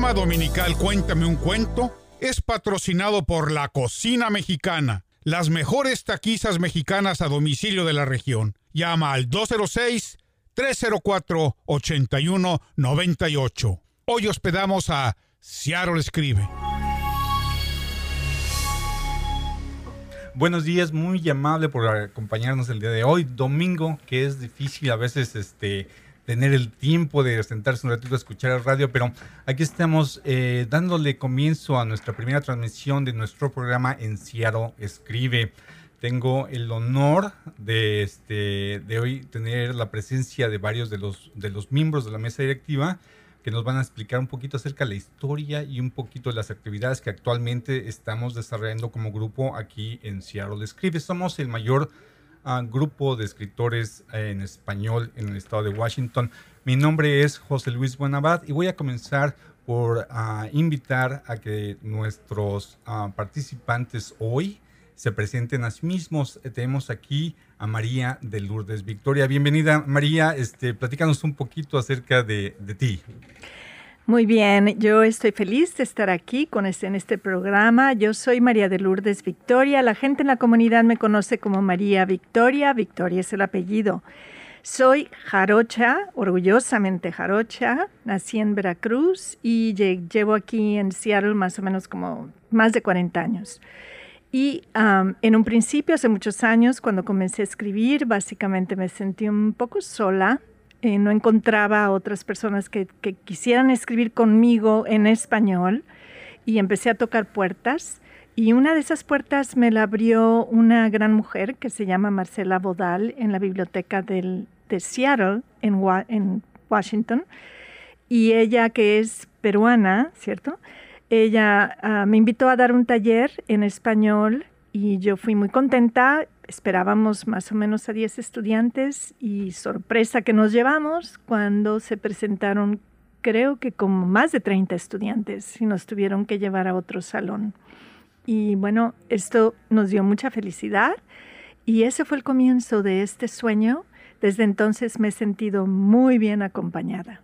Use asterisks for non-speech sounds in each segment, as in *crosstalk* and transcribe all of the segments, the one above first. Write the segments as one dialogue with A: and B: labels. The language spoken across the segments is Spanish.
A: programa dominical Cuéntame un cuento es patrocinado por La Cocina Mexicana, las mejores taquizas mexicanas a domicilio de la región. Llama al 206-304-8198. Hoy hospedamos a Seattle Escribe.
B: Buenos días, muy amable por acompañarnos el día de hoy, domingo, que es difícil a veces este tener el tiempo de sentarse un ratito a escuchar el radio, pero aquí estamos eh, dándole comienzo a nuestra primera transmisión de nuestro programa en Seattle Escribe. Tengo el honor de, este, de hoy tener la presencia de varios de los, de los miembros de la mesa directiva que nos van a explicar un poquito acerca de la historia y un poquito de las actividades que actualmente estamos desarrollando como grupo aquí en Seattle Escribe. Somos el mayor grupo de escritores en español en el estado de Washington. Mi nombre es José Luis Buenabad y voy a comenzar por ah, invitar a que nuestros ah, participantes hoy se presenten a sí mismos. Tenemos aquí a María de Lourdes Victoria. Bienvenida, María. Este, platícanos un poquito acerca de, de ti.
C: Muy bien, yo estoy feliz de estar aquí con este, en este programa. Yo soy María de Lourdes Victoria. La gente en la comunidad me conoce como María Victoria. Victoria es el apellido. Soy jarocha, orgullosamente jarocha. Nací en Veracruz y llevo aquí en Seattle más o menos como más de 40 años. Y en un principio, hace muchos años, cuando comencé a escribir, básicamente me sentí un poco sola eh, no encontraba a otras personas que, quisieran escribir conmigo en español y empecé a tocar puertas. Y una de esas puertas me la abrió una gran mujer que se llama Marcela Bodal en la biblioteca de Seattle, en, en Washington. Y ella, que es peruana, ¿cierto? Ella ah, me invitó a dar un taller en español y yo fui muy contenta esperábamos más o menos a 10 estudiantes y sorpresa que nos llevamos cuando se presentaron creo que como más de 30 estudiantes y nos tuvieron que llevar a otro salón. Y bueno, esto nos dio mucha felicidad y ese fue el comienzo de este sueño. Desde entonces me he sentido muy bien acompañada.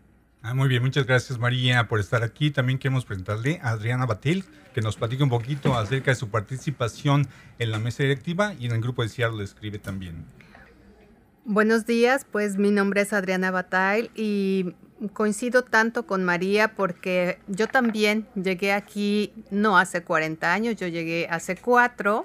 B: Ah, muy bien, muchas gracias María por estar aquí. También queremos presentarle a Adriana Batil, que nos platique un poquito acerca de su participación en la mesa directiva y en el grupo de Seattle escribe también.
D: Buenos días, pues mi nombre es Adriana Batil y coincido tanto con María porque yo también llegué aquí no hace 40 años, yo llegué hace cuatro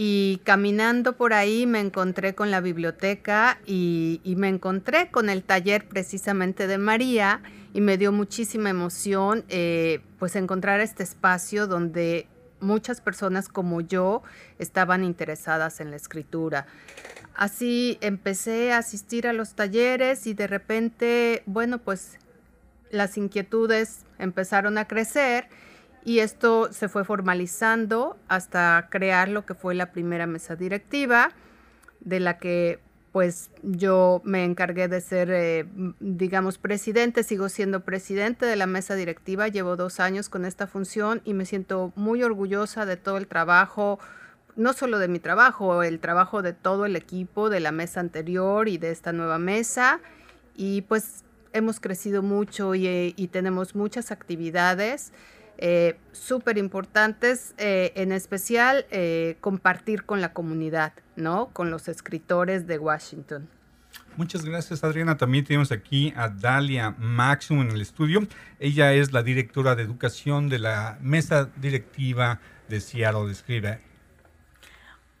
D: y caminando por ahí me encontré con la biblioteca y, me encontré con el taller precisamente de María y me dio muchísima emoción eh, pues encontrar este espacio donde muchas personas como yo estaban interesadas en la escritura. Así empecé a asistir a los talleres y de repente, bueno, pues las inquietudes empezaron a crecer y esto se fue formalizando hasta crear lo que fue la primera mesa directiva, de la que pues yo me encargué de ser, eh, digamos, presidente, sigo siendo presidente de la mesa directiva, llevo dos años con esta función y me siento muy orgullosa de todo el trabajo, no solo de mi trabajo, el trabajo de todo el equipo de la mesa anterior y de esta nueva mesa. Y pues hemos crecido mucho y, eh, y tenemos muchas actividades eh, súper importantes, eh, en especial eh, compartir con la comunidad, ¿no? Con los escritores de Washington.
B: Muchas gracias, Adriana. También tenemos aquí a Dalia Maximum en el estudio. Ella es la directora de educación de la mesa directiva de Seattle Escribe.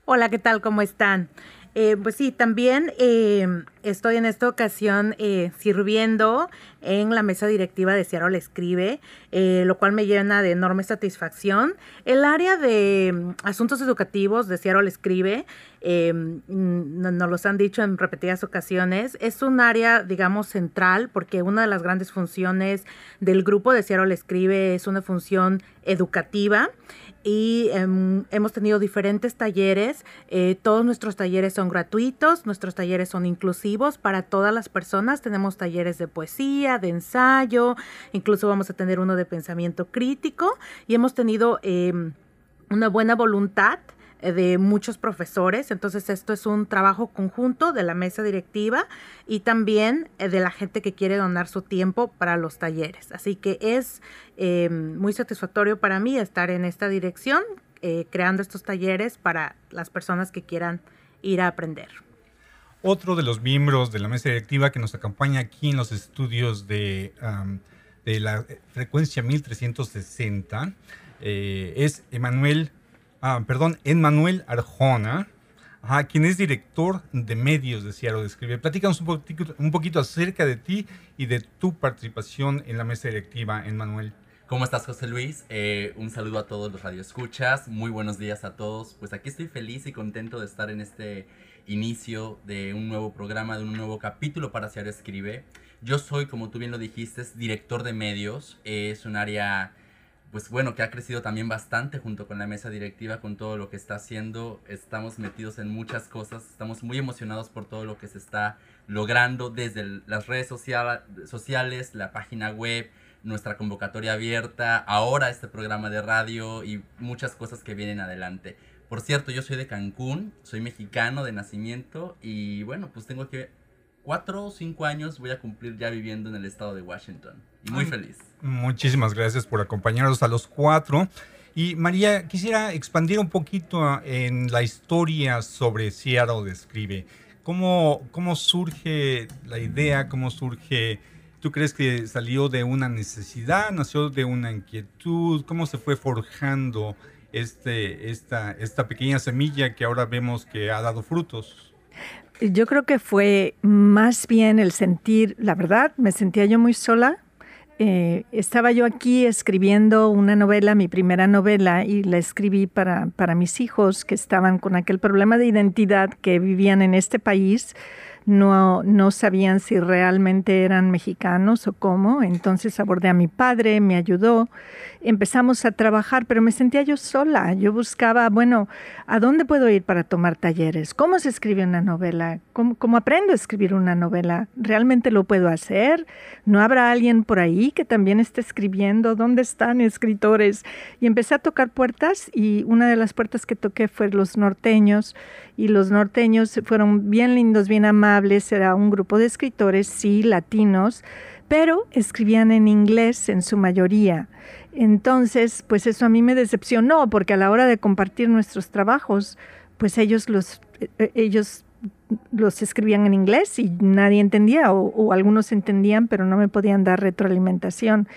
E: Hola, ¿qué tal? ¿Cómo están? Eh, pues sí, también eh, estoy en esta ocasión eh, sirviendo en la mesa directiva de Seattle Escribe, lo cual me llena de enorme satisfacción. El área de mm, asuntos educativos de Seattle Escribe, mm, nos los han dicho en repetidas ocasiones, es un área, digamos, central, porque una de las grandes funciones del grupo de Seattle Escribe es una función educativa y em, hemos tenido diferentes talleres. Eh, todos nuestros talleres son gratuitos, nuestros talleres son inclusivos para todas las personas. Tenemos talleres de poesía, de ensayo, incluso vamos a tener uno de pensamiento crítico y hemos tenido em, una buena voluntad de muchos profesores. Entonces esto es un trabajo conjunto de la mesa directiva y también eh, de la gente que quiere donar su tiempo para los talleres. Así que es muy satisfactorio para mí estar en esta dirección, creando estos talleres para las personas que quieran ir a aprender.
B: Otro de los miembros de la mesa directiva que nos acompaña aquí en los estudios de, de la frecuencia 1360 eh, es Emanuel, ah, perdón, Emanuel Arjona, quien es director de medios de Ciaro de Escribe. Platícanos un un poquito acerca de ti y de tu participación en la mesa directiva, Emanuel.
F: ¿Cómo estás, José Luis? Eh, un saludo a todos los radioescuchas. Muy buenos días a todos. Pues aquí estoy feliz y contento de estar en este inicio de un nuevo programa, de un nuevo capítulo para Ciaro Escribe. Yo soy, como tú bien lo dijiste, director de medios. Es un área, pues bueno, que ha crecido también bastante junto con la mesa directiva, con todo lo que está haciendo. Estamos metidos en muchas cosas. Estamos muy emocionados por todo lo que se está logrando desde las redes sociales, la página web, nuestra convocatoria abierta, ahora este programa de radio y muchas cosas que vienen adelante. Por cierto, yo soy de Cancún, soy mexicano de nacimiento y bueno, pues tengo que cuatro o cinco años voy a cumplir ya viviendo en el estado de Washington y muy feliz.
B: Muchísimas gracias por acompañarnos a los cuatro. Y María, quisiera expandir un poquito en la historia sobre Seattle Describe. ¿Cómo, ¿Cómo surge la idea? ¿Cómo surge ¿Tú crees que salió de una necesidad, nació de una inquietud? ¿Cómo se fue forjando este, esta, esta pequeña semilla que ahora vemos que ha dado frutos?
C: Yo creo que fue más bien el sentir, la verdad, me sentía yo muy sola. Eh, estaba yo aquí escribiendo una novela, mi primera novela, y la escribí para, para mis hijos que estaban con aquel problema de identidad que vivían en este país no, no sabían si realmente eran mexicanos o cómo. Entonces abordé a mi padre, me ayudó, empezamos a trabajar, pero me sentía yo sola. Yo buscaba, bueno, ¿a dónde puedo ir para tomar talleres? ¿Cómo se escribe una novela? ¿Cómo, cómo aprendo a escribir una novela? ¿Realmente lo puedo hacer? ¿No habrá alguien por ahí que también esté escribiendo? ¿Dónde están escritores? Y empecé a tocar puertas y una de las puertas que toqué fue los norteños y los norteños fueron bien lindos, bien amables, era un grupo de escritores, sí, latinos, pero escribían en inglés en su mayoría. Entonces, pues eso a mí me decepcionó, porque a la hora de compartir nuestros trabajos, pues ellos los, eh, ellos los escribían en inglés y nadie entendía, o, algunos entendían, pero no me podían dar retroalimentación.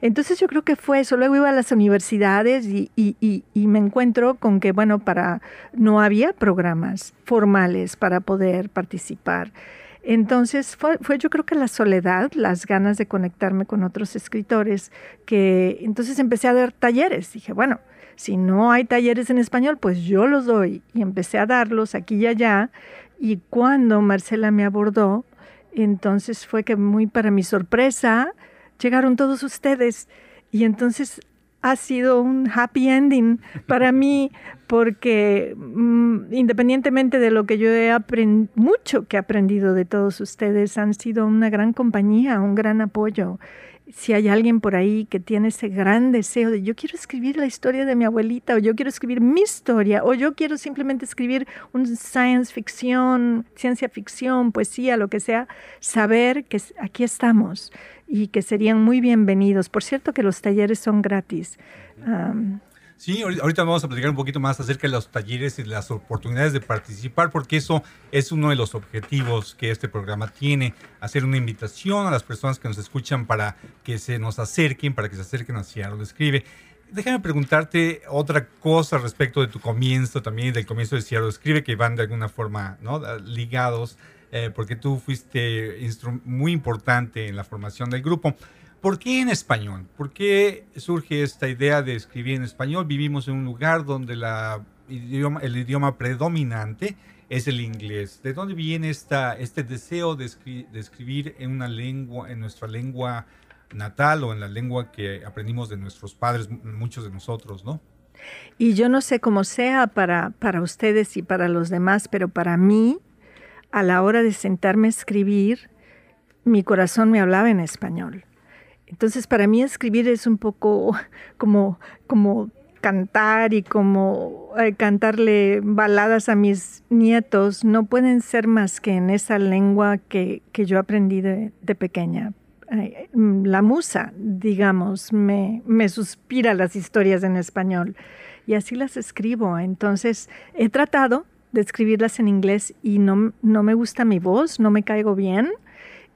C: Entonces yo creo que fue eso. Luego iba a las universidades y, me encuentro con que, bueno, para no había programas formales para poder participar. Entonces fue, fue, yo creo que la soledad, las ganas de conectarme con otros escritores, que entonces empecé a dar talleres. Dije, bueno, si no hay talleres en español, pues yo los doy. Y empecé a darlos aquí y allá. Y cuando Marcela me abordó, entonces fue que muy para mi sorpresa, llegaron todos ustedes. Y entonces ha sido un happy ending para mí porque mm, independientemente de lo que yo he aprendido, mucho que he aprendido de todos ustedes, han sido una gran compañía, un gran apoyo si hay alguien por ahí que tiene ese gran deseo de yo quiero escribir la historia de mi abuelita o yo quiero escribir mi historia o yo quiero simplemente escribir un science fiction, ciencia ficción, poesía, lo que sea, saber que aquí estamos y que serían muy bienvenidos. Por cierto que los talleres son gratis.
B: Sí, ahorita vamos a platicar un poquito más acerca de los talleres y las oportunidades de participar, porque eso es uno de los objetivos que este programa tiene, hacer una invitación a las personas que nos escuchan para que se nos acerquen, para que se acerquen a Seattle Escribe. Déjame preguntarte otra cosa respecto de tu comienzo también, del comienzo de Seattle Escribe, que van de alguna forma ¿no? ligados, eh, porque tú fuiste muy importante en la formación del grupo. ¿Por qué en español? ¿Por qué surge esta idea de escribir en español? Vivimos en un lugar donde el idioma predominante es el inglés. ¿De dónde viene esta, este deseo de, escribir en una lengua, en nuestra lengua natal o en la lengua que aprendimos de nuestros padres, muchos de nosotros, ¿no?
C: Y yo no sé cómo sea para, para ustedes y para los demás, pero para mí, a la hora de sentarme a escribir, mi corazón me hablaba en español. Entonces, para mí escribir es un poco *laughs* como, como cantar y como eh, cantarle baladas a mis nietos no pueden ser más que en esa lengua que, yo aprendí de, pequeña. la musa, digamos, me, me suspira las historias en español y así las escribo. Entonces he tratado de escribirlas en inglés y no, no me gusta mi voz, no me caigo bien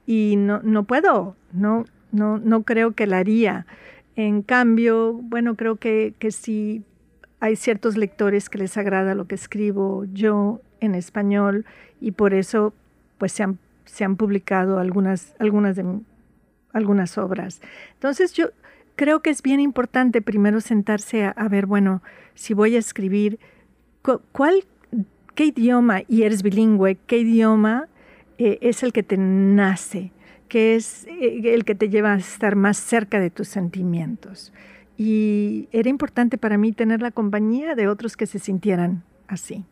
C: y no, no puedo, no, no, no creo que la haría. En cambio, bueno, creo que, que sí hay ciertos lectores que les agrada lo que escribo yo en español y por eso pues se han, se han publicado algunas, algunas, de, algunas obras. Entonces yo creo que es bien importante primero sentarse a, ver, bueno, si voy a escribir, ¿cuál, ¿qué idioma, y eres bilingüe, qué idioma eh, es el que te nace? Que es eh, el que te lleva a estar más cerca de tus sentimientos. Y era importante para mí tener la compañía de otros que se sintieran así.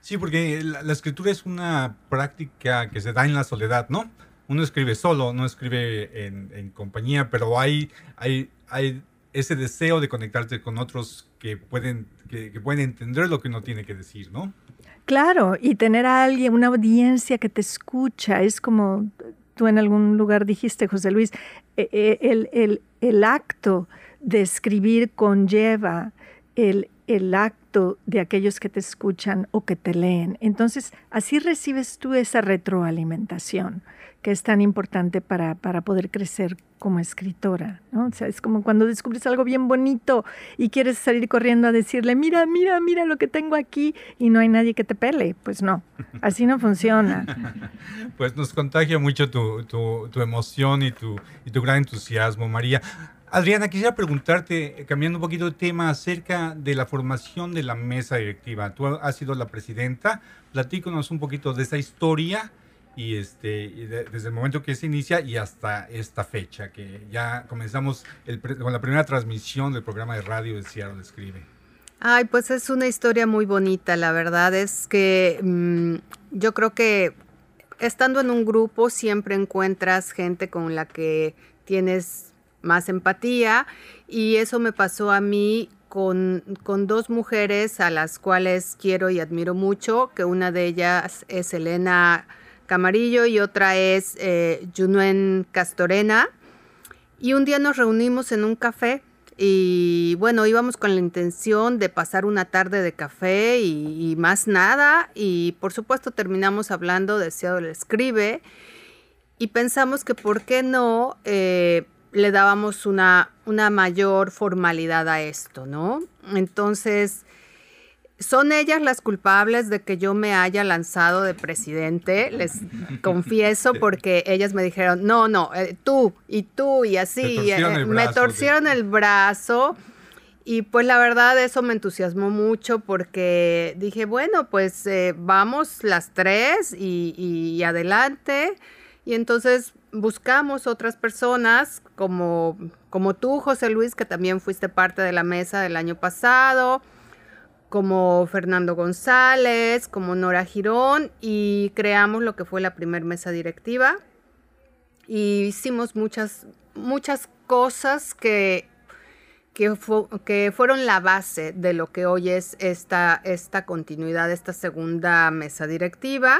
B: Sí, porque la, escritura es una práctica que se da en la soledad, ¿no? Uno escribe solo, no escribe en, compañía, pero hay, hay, hay ese deseo de conectarte con otros que pueden, que, que pueden entender lo que uno tiene que decir, ¿no?
C: Claro, y tener a alguien, una audiencia que te escucha, es como tú en algún lugar dijiste, José Luis, e, e, el, el, acto de escribir conlleva el, el acto de aquellos que te escuchan o que te leen. Entonces, así recibes tú esa retroalimentación que es tan importante para, para poder crecer como escritora, ¿no? O sea, es como cuando descubres algo bien bonito y quieres salir corriendo a decirle, mira, mira, mira lo que tengo aquí y no hay nadie que te pele. Pues no, así no funciona. *laughs*
B: Pues nos contagia mucho tu, tu, tu emoción y tu, y tu gran entusiasmo, María. Adriana, quisiera preguntarte, cambiando un poquito de tema, acerca de la formación de la mesa directiva. Tú has sido la presidenta, platícanos un poquito de esa historia y este desde el momento que se inicia y hasta esta fecha que ya comenzamos con la primera transmisión del programa de radio de Seattle Escribe.
D: Ay, pues es una historia muy bonita, la verdad es que mm, yo creo que estando en un grupo siempre encuentras gente con la que tienes más empatía y eso me pasó a mí con, con, dos mujeres a las cuales quiero y admiro mucho, que una de ellas es Elena Camarillo y otra es eh, Junuen Castorena. Y un día nos reunimos en un café y bueno, íbamos con la intención de pasar una tarde de café y, más nada. Y por supuesto terminamos hablando de Seattle Escribe y pensamos que por qué no eh, le dábamos una, una mayor formalidad a esto, ¿no? Entonces son ellas las culpables de que yo me haya lanzado de presidente, les confieso, *laughs* porque ellas me dijeron, no, no, eh, tú y tú y así, eh, me torcieron el brazo. Y pues la verdad eso me entusiasmó mucho porque dije, bueno, pues eh, vamos las tres y, y, adelante. Y entonces buscamos otras personas como, como tú, José Luis, que también fuiste parte de la mesa del año pasado como Fernando González, como Nora Girón y creamos lo que fue la primera mesa directiva y hicimos muchas, muchas cosas que, que, fueron la base de lo que hoy es esta, esta continuidad, esta segunda mesa directiva.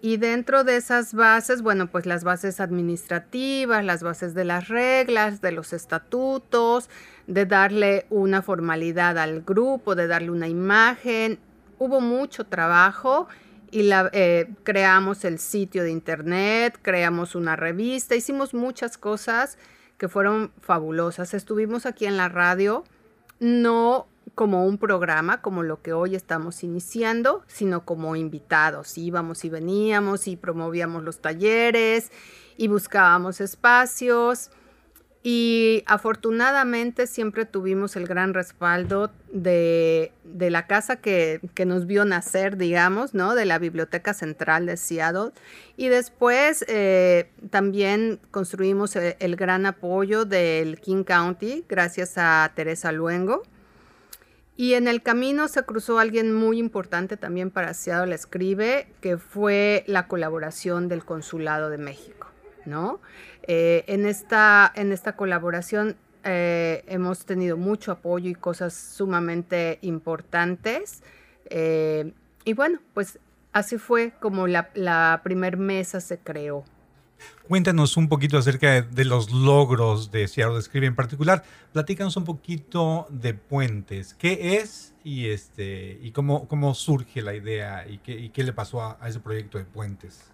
D: Y dentro de esas bases, bueno, pues las bases administrativas, las bases de las reglas, de los estatutos, de darle una formalidad al grupo, de darle una imagen. Hubo mucho trabajo y la, eh, creamos el sitio de internet, creamos una revista, hicimos muchas cosas que fueron fabulosas. Estuvimos aquí en la radio, no como un programa, como lo que hoy estamos iniciando, sino como invitados. Íbamos y veníamos y promovíamos los talleres y buscábamos espacios. Y afortunadamente siempre tuvimos el gran respaldo de, la casa que, nos vio nacer, digamos, ¿no? De la Biblioteca Central de Seattle. Y después eh, también construimos el, el, gran apoyo del King County, gracias a Teresa Luengo. Y en el camino se cruzó alguien muy importante también para Seattle Escribe, que fue la colaboración del Consulado de México, ¿no? Eh, en, esta, en esta colaboración eh, hemos tenido mucho apoyo y cosas sumamente importantes. Eh, y bueno, pues así fue como la, la primer mesa se creó.
B: Cuéntanos un poquito acerca de, los logros de Seattle Escribe en particular. Platícanos un poquito de Puentes. ¿Qué es y, este, y cómo, cómo surge la idea y qué, qué le pasó a, ese proyecto de Puentes?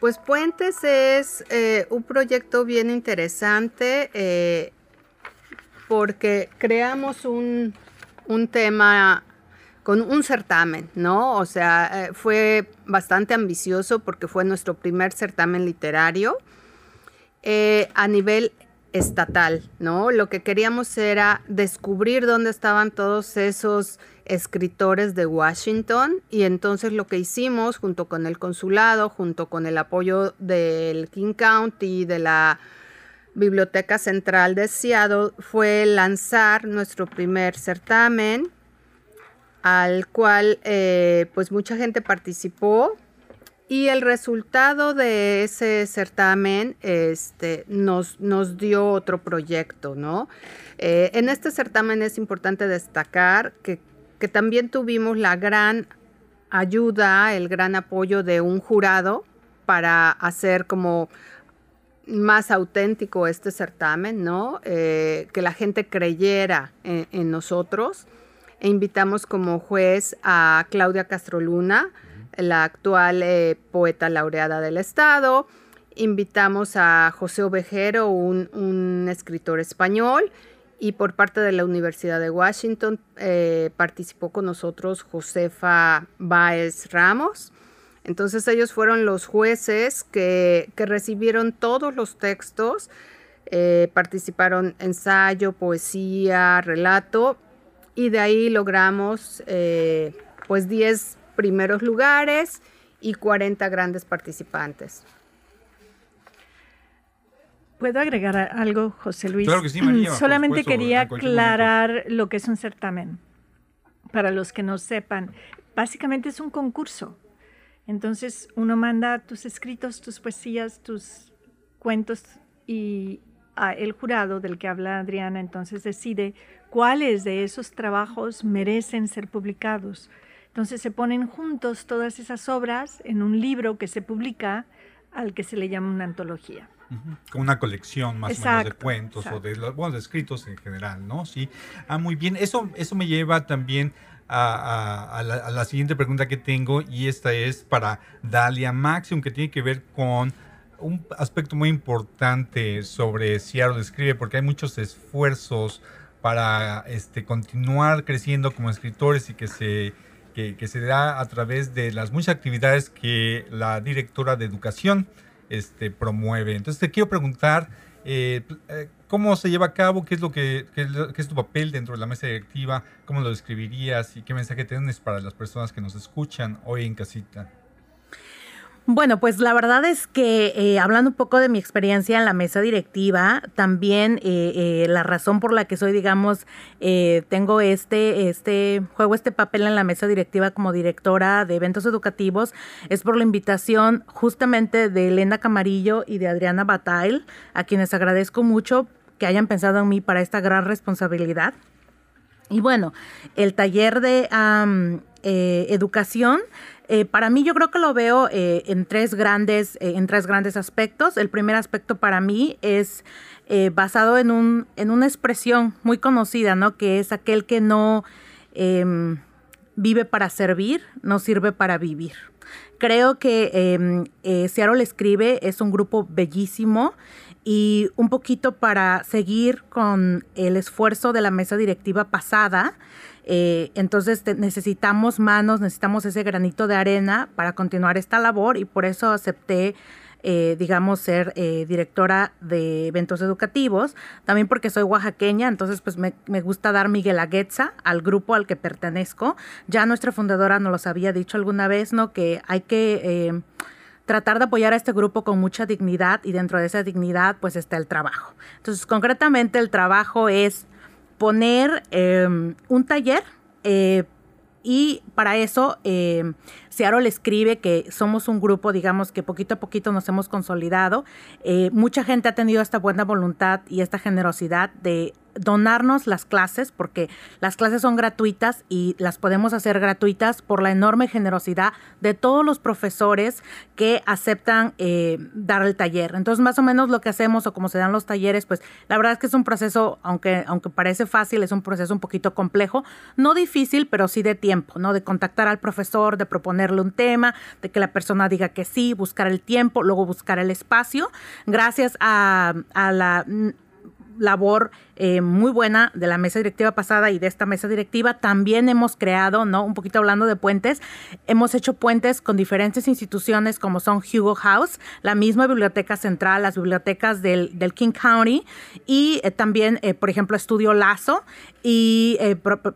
D: Pues Puentes es eh, un proyecto bien interesante eh, porque creamos un, un tema con un certamen, ¿no? O sea, eh, fue bastante ambicioso porque fue nuestro primer certamen literario eh, a nivel estatal, ¿no? Lo que queríamos era descubrir dónde estaban todos esos escritores de Washington y entonces lo que hicimos junto con el consulado, junto con el apoyo del King County, de la Biblioteca Central de Seattle, fue lanzar nuestro primer certamen al cual eh, pues mucha gente participó y el resultado de ese certamen este, nos, nos dio otro proyecto, ¿no? Eh, en este certamen es importante destacar que, que también tuvimos la gran ayuda, el gran apoyo de un jurado para hacer como más auténtico este certamen, ¿no? Eh, que la gente creyera en nosotros e invitamos como juez a Claudia Castroluna, la actual eh, poeta laureada del Estado. Invitamos a José Ovejero, un, escritor español, y por parte de la Universidad de Washington eh, participó con nosotros Josefa Baez Ramos. Entonces ellos fueron los jueces que, recibieron todos los textos, eh, participaron ensayo, poesía, relato y de ahí logramos eh, pues 10 primeros lugares y 40 grandes participantes.
C: ¿Puedo agregar algo, José Luis?
B: Claro que sí, María. *clears throat*
C: Solamente quería aclarar lo que es un certamen. Para los que no sepan, básicamente es un concurso. Entonces uno manda tus escritos, tus poesías, tus cuentos y el jurado del que habla Adriana entonces decide cuáles de esos trabajos merecen ser publicados. Entonces se ponen juntos todas esas obras en un libro que se publica al que se le llama una antología.
B: Como una colección más o menos de cuentos o de los escritos en general, ¿no? Sí. Ah, muy bien. Eso, eso me lleva también a, la, a, la, siguiente pregunta que tengo y esta es para Dalia Maxim, que tiene que ver con un aspecto muy importante sobre Seattle Escribe, porque hay muchos esfuerzos para este, continuar creciendo como escritores y que se, que, se da a través de las muchas actividades que la directora de educación este, promueve. Entonces te quiero preguntar, eh, eh, ¿cómo se lleva a cabo? ¿Qué es, lo que, qué es, tu papel dentro de la mesa directiva? ¿Cómo lo describirías? ¿Y qué mensaje tienes para las personas que nos escuchan hoy en casita?
E: Bueno, pues la verdad es que eh, hablando un poco de mi experiencia en la mesa directiva, también eh, eh, la razón por la que soy, digamos, tengo este, este, juego este papel en la mesa directiva como directora de eventos educativos, es por la invitación justamente de Elena Camarillo y de Adriana Batail, a quienes agradezco mucho que hayan pensado en mí para esta gran responsabilidad. Y bueno, el taller de educación eh, para mí yo creo que lo veo eh, en, tres grandes, eh, en tres grandes aspectos. El primer aspecto para mí es basado en, un, en una expresión muy conocida, ¿no? Que es aquel que no em, vive para servir, no sirve para vivir. Creo que em, Seattle Escribe es un grupo bellísimo y un poquito para seguir con el esfuerzo de la mesa directiva pasada. Eh, entonces necesitamos manos, necesitamos ese granito de arena para continuar esta labor y por eso acepté, eh, digamos, ser eh, directora de eventos educativos. También porque soy oaxaqueña, entonces pues me, gusta dar mi guelaguetza al grupo al que pertenezco. Ya nuestra fundadora nos los había dicho alguna vez, ¿no? Que hay que tratar de apoyar a este grupo con mucha dignidad y dentro de esa dignidad pues está el trabajo. Entonces concretamente el trabajo es poner em, un taller eh, y para eso eh, Seattle escribe que somos un grupo, digamos, que poquito a poquito nos hemos consolidado. Eh, mucha gente ha tenido esta buena voluntad y esta generosidad de donarnos las clases, porque las clases son gratuitas y las podemos hacer gratuitas por la enorme generosidad de todos los profesores que aceptan eh, dar el taller. Entonces, más o menos lo que hacemos o cómo se dan los talleres, pues la verdad es que es un proceso, aunque, aunque parece fácil, es un proceso un poquito complejo, no difícil, pero sí de tiempo, ¿no? De contactar al profesor, de proponerle un tema, de que la persona diga que sí, buscar el tiempo, luego buscar el espacio. Gracias a la labor eh, muy buena de la mesa directiva pasada y de esta mesa directiva. También hemos creado, ¿no? Un poquito hablando de puentes, hemos hecho puentes con diferentes instituciones como son Hugo House, la misma Biblioteca Central, las bibliotecas del, King County y eh, también, eh, por ejemplo, Estudio Lazo y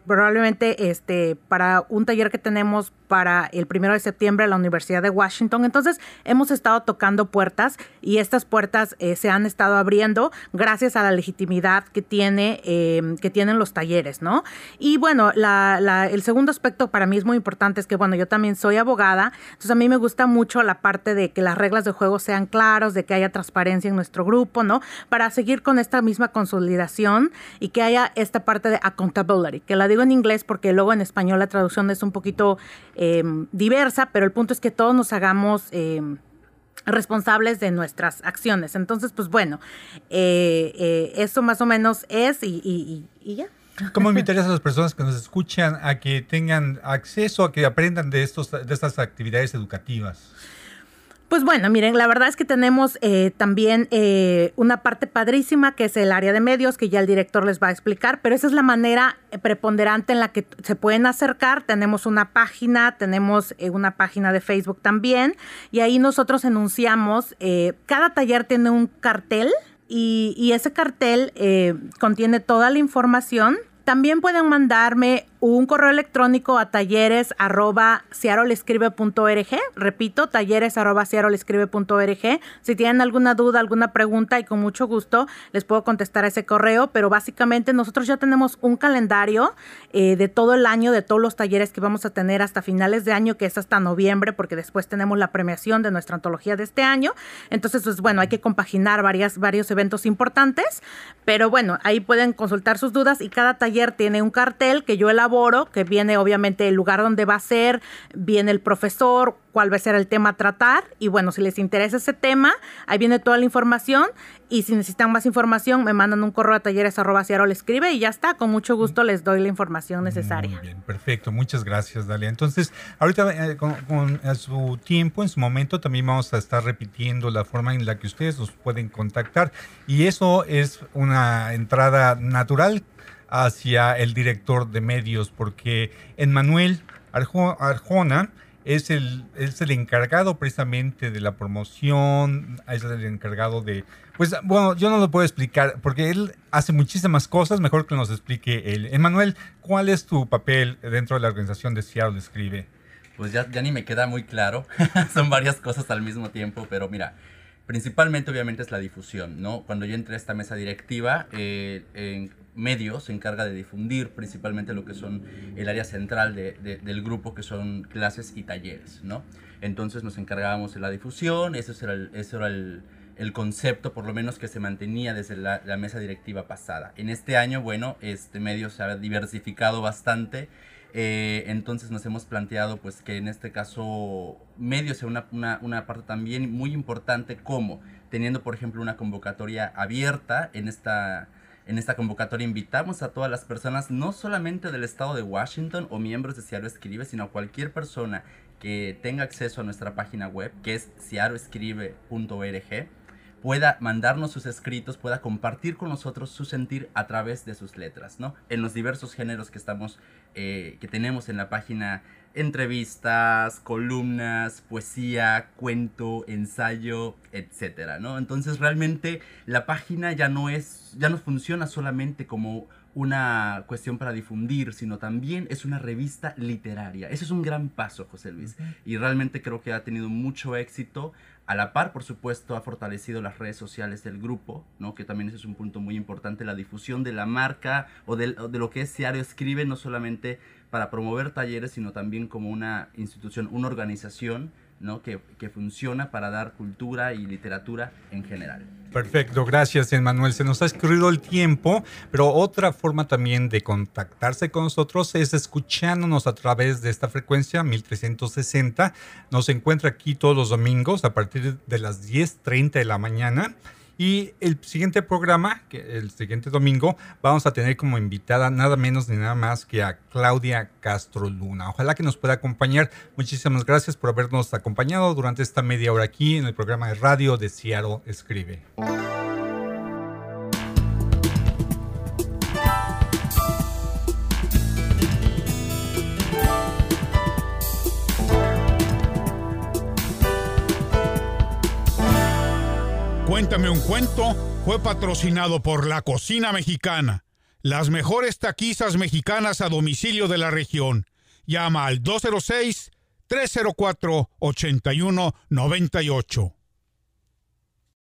E: probablemente este, para un taller que tenemos para el primero de septiembre en la Universidad de Washington. Entonces, hemos estado tocando puertas y estas puertas se han estado abriendo gracias a la legitimidad que tiene, em, que tienen los talleres, ¿no? Y bueno, el segundo aspecto para mí es muy importante, es que bueno, yo también soy abogada, entonces a mí me gusta mucho la parte de que las reglas de juego sean claras, de que haya transparencia en nuestro grupo, ¿no? Para seguir con esta misma consolidación y que haya esta parte de accountability, que la digo en inglés porque luego en español la traducción es un poquito em, diversa, pero el punto es que todos nos hagamos... Em, responsables de nuestras acciones. Entonces, pues bueno, eh, eh, eso más o menos es y, ya.
B: ¿Cómo invitarías a las personas que nos escuchan a que tengan acceso, a que aprendan de, estos, de estas actividades educativas?
E: Pues bueno, miren, la verdad es que tenemos eh, también eh, una parte padrísima que es el área de medios, que ya el director les va a explicar, pero esa es la manera eh, preponderante en la que se pueden acercar. Tenemos una página, tenemos una página de Facebook también, y ahí nosotros enunciamos, cada taller tiene un cartel. Y ese cartel contiene toda la información también pueden mandarme un correo electrónico a talleres arroba Repito, talleres Si tienen alguna duda, alguna pregunta y con mucho gusto les puedo contestar ese correo, pero básicamente nosotros ya tenemos un calendario eh, de todo el año, de todos los talleres que vamos a tener hasta finales de año, que es hasta noviembre, porque después tenemos la premiación de nuestra antología de este año. Entonces, pues bueno, hay que compaginar varias, varios eventos importantes, pero bueno, ahí pueden consultar sus dudas y cada taller tiene un cartel que yo elaboro que viene obviamente el lugar donde va a ser, viene el profesor, cuál va a ser el tema a tratar. Y bueno, si les interesa ese tema, ahí viene toda la información. Y si necesitan más información, me mandan un correo a talleres arroba le escribe y ya está. Con mucho gusto les doy la información necesaria.
B: Muy bien, perfecto. Muchas gracias, Dalia. Entonces, ahorita eh, con, su tiempo, en su momento, también vamos a estar repitiendo la forma en la que ustedes nos pueden contactar. Y eso es una entrada natural hacia el director de medios, porque Emmanuel Arjona es el, es el encargado precisamente de la promoción, es el encargado de... Pues bueno, yo no lo puedo explicar porque él hace muchísimas cosas, mejor que nos explique él. Emanuel, ¿cuál es tu papel dentro de la organización de Seattle Escribe?
F: Pues ya, ya ni me queda muy claro, *laughs* son varias cosas al mismo tiempo, pero mira, principalmente obviamente es la difusión, ¿no? Cuando yo entré a esta mesa directiva, eh, en medios se encarga de difundir principalmente lo que son el área central de, del grupo, que son clases y talleres, ¿no? Entonces nos encargábamos de la difusión, eso era el, eso era el concepto, por lo menos que se mantenía desde la, la, mesa directiva pasada. En este año, bueno, este medio se ha diversificado bastante, eh, entonces nos hemos planteado pues que en este caso medios sea una, una, parte también muy importante como teniendo por ejemplo una convocatoria abierta. En esta en esta convocatoria invitamos a todas las personas, no solamente del estado de Washington o miembros de Ciaro Escribe, sino a cualquier persona que tenga acceso a nuestra página web, que es ciaroescribe.org, pueda mandarnos sus escritos, pueda compartir con nosotros su sentir a través de sus letras, ¿no? En los diversos géneros que estamos, eh, que tenemos en la página entrevistas, columnas, poesía, cuento, ensayo, etcétera, ¿no? Entonces realmente la página ya no es, ya no funciona solamente como una cuestión para difundir, sino también es una revista literaria. Ese es un gran paso, José Luis. Y realmente creo que ha tenido mucho éxito. A la par, por supuesto, ha fortalecido las redes sociales del grupo, ¿no? que también ese es un punto muy importante, la difusión de la marca o de, de lo que es Diario Escribe, no solamente para promover talleres, sino también como una institución, una organización ¿no? Que, que funciona para dar cultura y literatura en general.
B: Perfecto, gracias Emanuel. Se nos ha escurrido el tiempo, pero otra forma también de contactarse con nosotros es escuchándonos a través de esta frecuencia 1360. Nos encuentra aquí todos los domingos a partir de las 10.30 de la mañana. Y el siguiente programa, el siguiente domingo, vamos a tener como invitada nada menos ni nada más que a Claudia Castro Luna. Ojalá que nos pueda acompañar. Muchísimas gracias por habernos acompañado durante esta media hora aquí en el programa de radio de Ciaro Escribe.
A: Cuéntame un cuento fue patrocinado por La Cocina Mexicana, las mejores taquizas mexicanas a domicilio de la región. Llama al 206 304 8198.